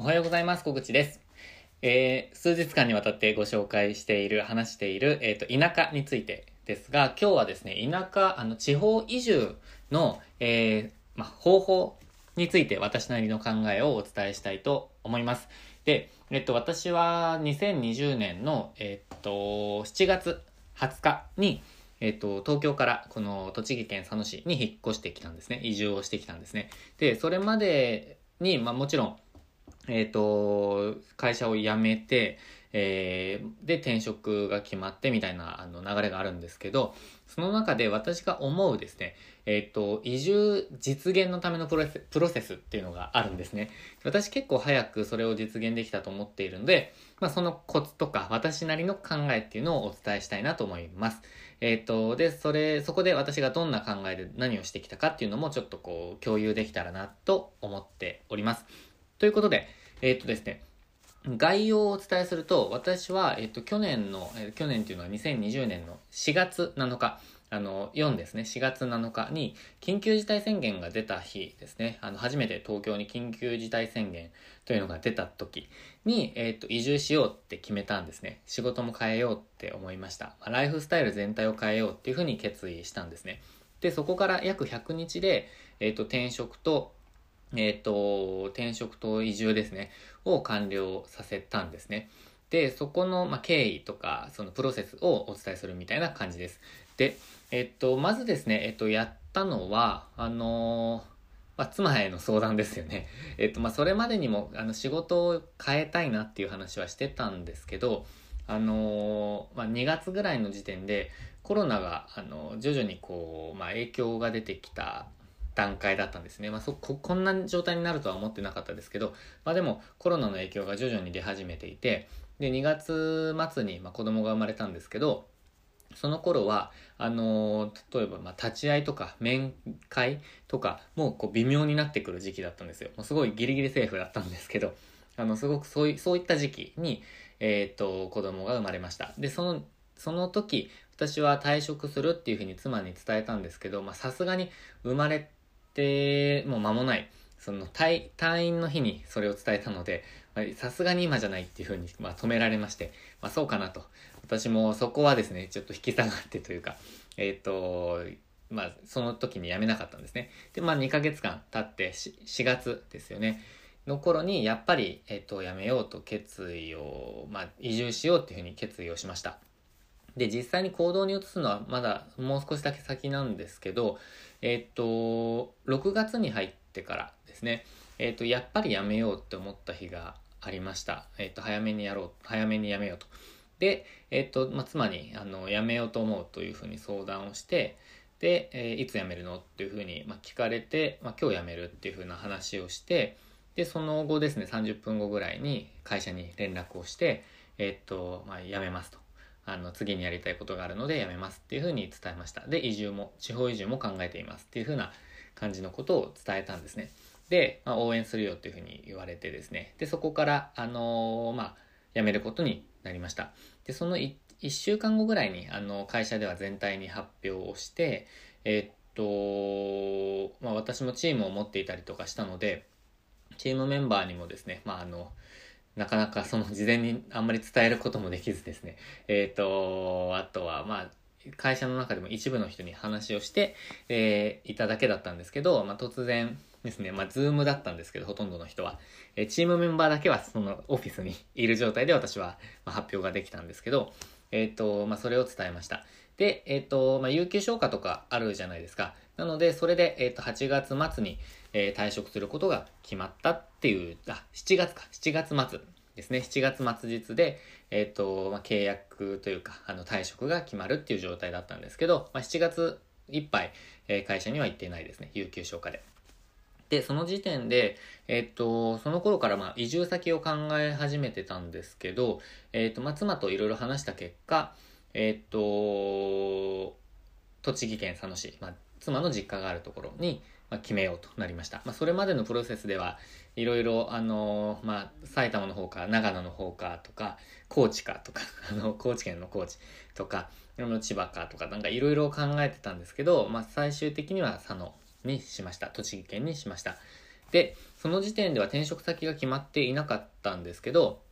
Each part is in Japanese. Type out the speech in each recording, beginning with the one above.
おはようございます。小口です。えー、数日間にわたってご紹介している、話している、えっ、と、田舎についてですが、今日はですね、田舎、あの、地方移住の、えー、ま、方法について私なりの考えをお伝えしたいと思います。で、えっと、私は2020年の、えっと、7月20日に、えっと、東京からこの栃木県佐野市に引っ越してきたんですね。移住をしてきたんですね。で、それまでに、まあもちろん、えっ、ー、と、会社を辞めて、えー、で、転職が決まってみたいなあの流れがあるんですけど、その中で私が思うですね、えっ、ー、と、移住実現のためのプロセプロセスっていうのがあるんですね。私結構早くそれを実現できたと思っているので、まあ、そのコツとか私なりの考えっていうのをお伝えしたいなと思います。えっ、ー、と、で、それ、そこで私がどんな考えで何をしてきたかっていうのもちょっとこう共有できたらなと思っております。ということで、えっ、とですね、概要をお伝えすると、私は、えっ、と、去年の、え、去年っていうのは2020年の4月7日、あの、4ですね、4月7日に緊急事態宣言が出た日ですね、あの、初めて東京に緊急事態宣言というのが出た時に、えっ、と、移住しようって決めたんですね。仕事も変えようって思いました。ま、ライフスタイル全体を変えようっていうふうに決意したんですね。で、そこから約100日で、えっ、と、転職とえっ、ー、と、転職と移住ですね、を完了させたんですね。で、そこの、まあ、経緯とか、そのプロセスをお伝えするみたいな感じです。で、えっ、と、まずですね、えっ、と、やったのは、あのまあ、妻への相談ですよね。えっと、まあ、それまでにも、あの、仕事を変えたいなっていう話はしてたんですけど、あのまあ、2月ぐらいの時点で、コロナが、あの、徐々にこう、まあ、影響が出てきた段階だったんですね。まあ、そこ、こんな状態になるとは思ってなかったですけど、まあでもコロナの影響が徐々に出始めていて、で、2月末にまあ子供が生まれたんですけど、その頃は、あのー、例えば、まあ、立ち会いとか、面会とか、もう、こう、微妙になってくる時期だったんですよ。もうすごいギリギリセーフだったんですけど、あの、すごくそういそういった時期に、えっ、と、子供が生まれました。で、その、その時、私は退職するっていうふうに妻に伝えたんですけど、まあ、さすがに生まれてもう間もない、その退、院の日にそれを伝えたので、さすがに今じゃないっていうふうに、まあ、止められまして、まあ、そうかなと。私もそこはですね、ちょっと引き下がってというか、えっ、ー、と、まあ、その時に辞めなかったんですね。で、まあ、2ヶ月間経って4、月ですよね。の頃に、やっぱり、えっ、ー、と、辞めようと決意を、まあ、移住しようっていうふうに決意をしました。で、実際に行動に移すのはまだもう少しだけ先なんですけど、えっ、と、6月に入ってからですね、えっ、と、やっぱりやめようって思った日がありました。えっ、と、早めにやろう、早めにやめようと。で、えっ、と、まあ、妻に、あの、やめようと思うというふうに相談をして、で、えいつ辞めるのっていうふうに、まあ、聞かれて、まあ、今日辞めるっていうふうな話をして、で、その後ですね、30分後ぐらいに会社に連絡をして、えっ、と、まあ、辞めますと。あの、次にやりたいことがあるので辞めますっていうふうに伝えました。で、移住も、地方移住も考えていますっていうふうな感じのことを伝えたんですね。で、まあ、応援するよっていうふうに言われてですね。で、そこから、あのー、まあ、辞めることになりました。で、その1週間後ぐらいに、あの、会社では全体に発表をして、えー、っと、まあ、私もチームを持っていたりとかしたので、チームメンバーにもですね、まあ、あの、なかなかその事前にあんまり伝えることもできずですね。えっ、ー、と、あとは、まあ、会社の中でも一部の人に話をして、えー、いただけだったんですけど、まあ、突然ですね、まあ、ズームだったんですけど、ほとんどの人は。えー、チームメンバーだけはそのオフィスにいる状態で私は、ま、発表ができたんですけど、えっ、ー、と、まあ、それを伝えました。で、えっ、と、まあ、有給消化とかあるじゃないですか。なので、それで、えっ、と、8月末に、え退職することが決まったっていう、あ、7月か、7月末ですね、7月末日で、えっ、と、まあ、契約というか、あの、退職が決まるっていう状態だったんですけど、まあ、7月いっぱい、え会社には行っていないですね、有給消化で。で、その時点で、えっと、その頃からまあ移住先を考え始めてたんですけど、えっと、まあ、妻といろいろ話した結果、えっと、栃木県佐野市、まあ、妻の実家があるところに、まあ、決めようとなりました。まあ、それまでのプロセスでは、いろいろ、あのー、まあ、埼玉の方か、長野の方かとか、高知かとか、あの、高知県の高知とか、千葉かとか、なんかいろいろ考えてたんですけど、まあ、最終的には佐野にしました。栃木県にしました。で、その時点では転職先が決まっていなかったんですけど、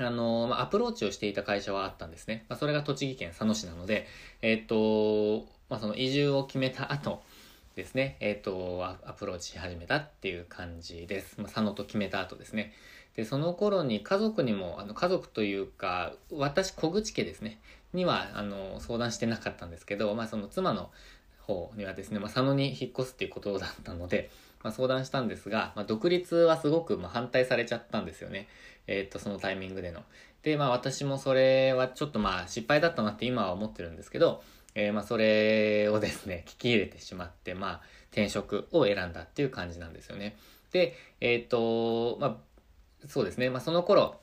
あのまあ、アプローチをしていた会社はあったんですね。まあ、それが栃木県佐野市なので、えっ、と、まあ、その移住を決めた後ですね、えっ、と、アプローチし始めたっていう感じです。まあ、佐野と決めた後ですね。で、その頃に家族にも、あの、家族というか、私、小口家ですね、には、あの、相談してなかったんですけど、まあ、その妻の方にはですね、まあ、佐野に引っ越すっていうことだったので、まあ、相談したんですが、まあ、独立はすごくま反対されちゃったんですよね。えー、っと、そのタイミングでの。で、まあ私もそれはちょっとまあ失敗だったなって今は思ってるんですけど、えー、まあそれをですね、聞き入れてしまって、まあ転職を選んだっていう感じなんですよね。で、えー、っと、まあそうですね、まあその頃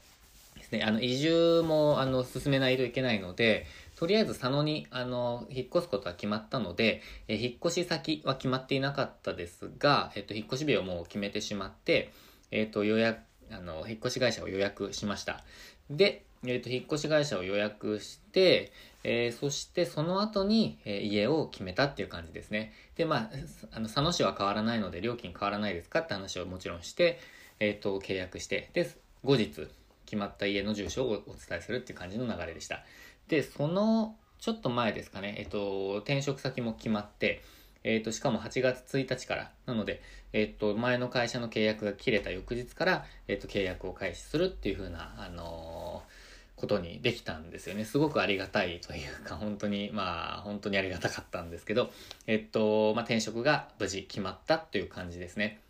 ですね、あの移住もあの進めないといけないので、とりあえず佐野に、あの、引っ越すことは決まったので、え引っ越し先は決まっていなかったですが、えっと、引っ越し日をもう決めてしまって、えっと、予約、あの、引っ越し会社を予約しました。で、えっと、引っ越し会社を予約して、え、そしてその後に、え、家を決めたっていう感じですね。で、まあ、あの、佐野市は変わらないので、料金変わらないですかって話をもちろんして、えっと、契約して、で、後日、決まった家の住所をお伝えするっていう感じの流れでした。で、そのちょっと前ですかね、えっと、転職先も決まって、えっと、しかも8月1日から、なので、えっと、前の会社の契約が切れた翌日から、えっと、契約を開始するっていう風な、あのー、ことにできたんですよね。すごくありがたいというか、本当に、まあ、本当にありがたかったんですけど、えっと、まあ、転職が無事決まったという感じですね。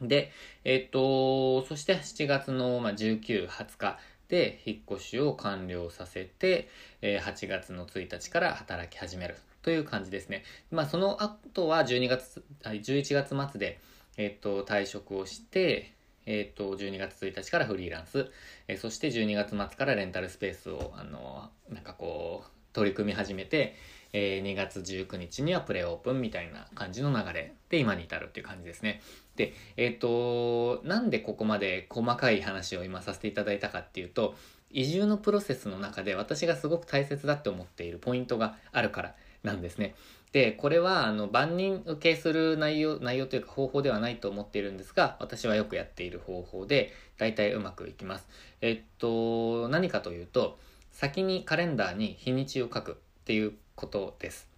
で、えっと、そして7月の、まあ、19、20日で引っ越しを完了させて、えー、8月の1日から働き始めるという感じですね。まあ、その後は12月、11月末で、えっと、退職をして、えっと、12月1日からフリーランス、えー、そして12月末からレンタルスペースを、あの、なんかこう、取り組み始めて、えー、2月19日にはプレオープンみたいな感じの流れで今に至るっていう感じですね。で、えっ、ー、と、なんでここまで細かい話を今させていただいたかっていうと、移住のプロセスの中で私がすごく大切だって思っているポイントがあるからなんですね。で、これは、あの、万人受けする内容、内容というか方法ではないと思っているんですが、私はよくやっている方法で、大体うまくいきます。えっと、何かというと、先にカレンダーに日にちを書くっていうことです。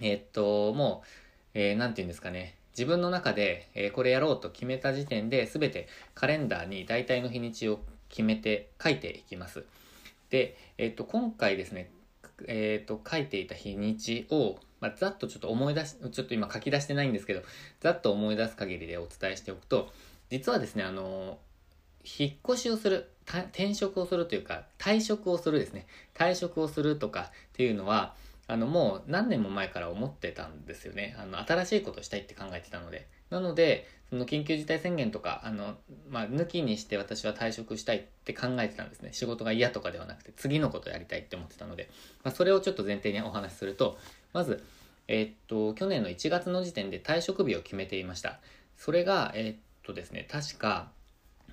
えっと、もう、えー、なんて言うんですかね。自分の中で、えー、これやろうと決めた時点で全てカレンダーに大体の日にちを決めて書いていきます。で、えっと、今回ですね、えっと、書いていた日にちを、まあ、ざっとちょっと思い出し、ちょっと今書き出してないんですけど、ざっと思い出す限りでお伝えしておくと、実はですね、あの、引っ越しをする、転職をするというか、退職をするですね。退職をするとかっていうのは、あの、もう何年も前から思ってたんですよね。あの、新しいことをしたいって考えてたので。なので、その緊急事態宣言とか、あの、まあ、抜きにして私は退職したいって考えてたんですね。仕事が嫌とかではなくて、次のことやりたいって思ってたので、まあ、それをちょっと前提にお話しすると、まず、えー、っと、去年の1月の時点で退職日を決めていました。それが、えー、っとですね、確か、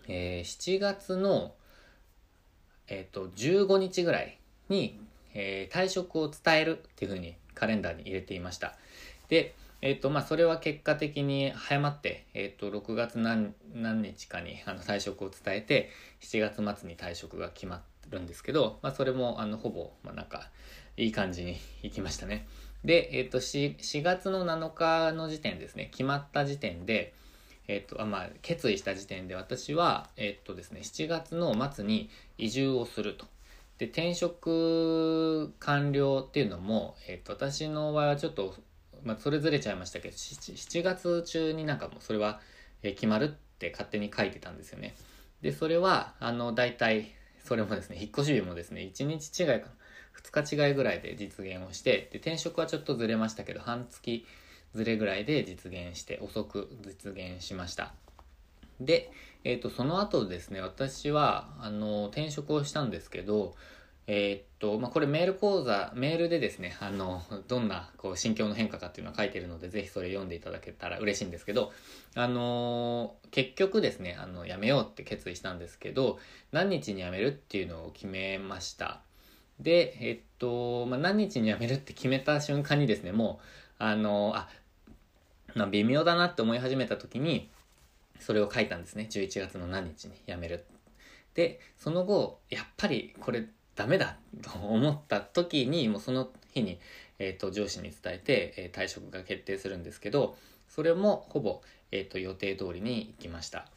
えー、7月の、えっと、15日ぐらいにえー、退職を伝えるっていうふうにカレンダーに入れていました。で、えっ、ー、と、まあ、それは結果的に早まって、えっ、ー、と、6月何日かにあの退職を伝えて、7月末に退職が決まるんですけど、まあ、それも、あの、ほぼ、まあ、なんか、いい感じに いきましたね。で、えっ、ー、と4、4月の7日の時点ですね、決まった時点で、えっ、と、あまあ、決意した時点で私は、えっ、とですね、7月の末に移住をすると。で、転職完了っていうのも、えっ、と、私の場合はちょっと、まあ、それずれちゃいましたけど、7月中になんかもうそれは、決まるって勝手に書いてたんですよね。で、それは、あの、大体、それもですね、引っ越し日もですね、1日違いか2日違いぐらいで実現をして、で、転職はちょっとずれましたけど、半月ずれぐらいで実現して、遅く実現しました。で、えっ、ー、と、その後ですね、私は、あの、転職をしたんですけど、えっ、と、まあ、これメール講座、メールでですね、あの、どんな、こう、心境の変化かっていうのは書いてるので、ぜひそれ読んでいただけたら嬉しいんですけど、あの結局ですね、あの、やめようって決意したんですけど、何日に辞めるっていうのを決めました。で、えっと、まあ、何日に辞めるって決めた瞬間にですね、もう、あのあ、まあ、微妙だなって思い始めた時に、それを書いたんですね。11月の何日に辞める。で、その後、やっぱりこれダメだと思った時に、もうその日に、えっ、ー、と、上司に伝えて、えー、退職が決定するんですけど、それもほぼ、えっ、ー、と、予定通りに行きました。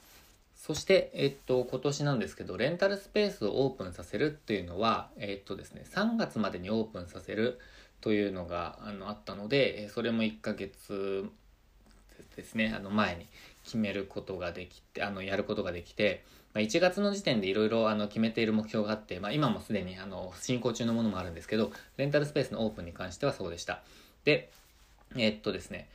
そして、えっと、今年なんですけど、レンタルスペースをオープンさせるっていうのは、えっとですね、3月までにオープンさせるというのがあのあったので、それも1ヶ月ですね、あの前に決めることができて、あの、やることができて、まあ、1月の時点でいろいろあの決めている目標があって、まあ、今もすでにあの進行中のものもあるんですけど、レンタルスペースのオープンに関してはそうでした。で、えっとですね、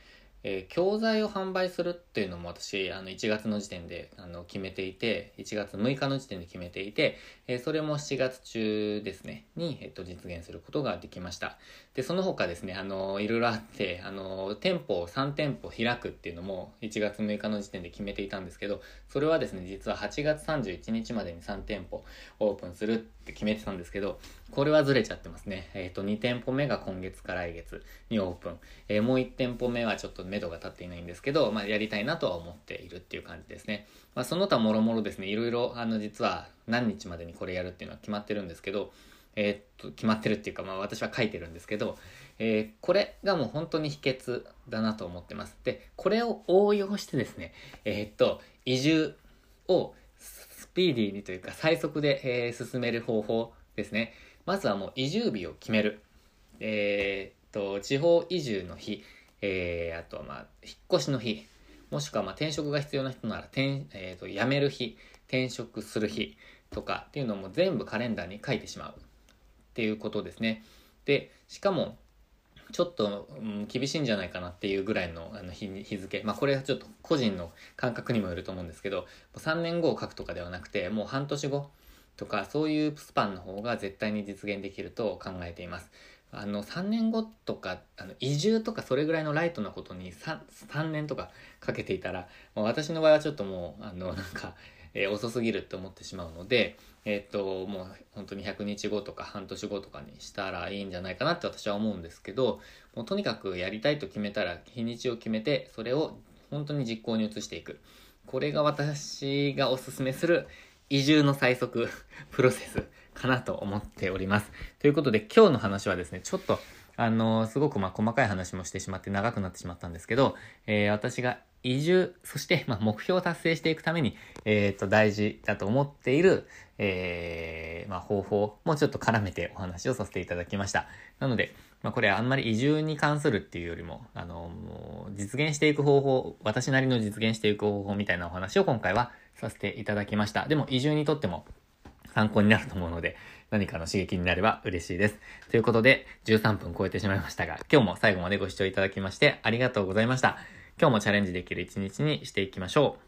えー、教材を販売するっていうのも私、あの、1月の時点で、あの、決めていて、1月6日の時点で決めていて、えー、それも7月中ですね、に、えっと、実現することができました。で、その他ですね、あの、いろいろあって、あの、店舗を3店舗開くっていうのも、1月6日の時点で決めていたんですけど、それはですね、実は8月31日までに3店舗オープンするって決めてたんですけど、これはずれちゃってますね。えっ、ー、と、2店舗目が今月か来月にオープン。えー、もう1店舗目はちょっと目処が立っていないんですけど、まあ、やりたいなとは思っているっていう感じですね。まあ、その他もろもろですね、いろいろ、あの、実は何日までにこれやるっていうのは決まってるんですけど、えー、っと、決まってるっていうか、まあ、私は書いてるんですけど、え、これがもう本当に秘訣だなと思ってます。で、これを応用してですね、え、っと、移住をスピーディーにというか最速で、え、進める方法ですね。まずはもう移住日を決める。えー、っと、地方移住の日、えー、あとはまあ、引っ越しの日、もしくはまあ転職が必要な人なら転、えー、と辞める日、転職する日とかっていうのも全部カレンダーに書いてしまうっていうことですね。で、しかも、ちょっと、うん、厳しいんじゃないかなっていうぐらいのあの日日付。まあこれはちょっと個人の感覚にもよると思うんですけど、3年後を書くとかではなくて、もう半年後とかそういうスパンの方が絶対に実現できると考えています。あの3年後とかあの移住とかそれぐらいのライトなことに 3, 3年とかかけていたら私の場合はちょっともうあのなんか、えー、遅すぎるって思ってしまうのでえー、っともう本当に100日後とか半年後とかにしたらいいんじゃないかなって私は思うんですけどもうとにかくやりたいと決めたら日にちを決めてそれを本当に実行に移していくこれが私がおすすめする移住の最速 プロセスかなと思っております。ということで今日の話はですね、ちょっとあのー、すごくま細かい話もしてしまって長くなってしまったんですけど、えー、私が移住、そしてま目標を達成していくために、えっ、ー、と大事だと思っている、えー、ま方法もちょっと絡めてお話をさせていただきました。なので、まあこれあんまり移住に関するっていうよりも、あのー、実現していく方法、私なりの実現していく方法みたいなお話を今回はさせていただきました。でも移住にとっても参考になると思うので、何かの刺激になれば嬉しいです。ということで、13分超えてしまいましたが、今日も最後までご視聴いただきましてありがとうございました。今日もチャレンジできる一日にしていきましょう。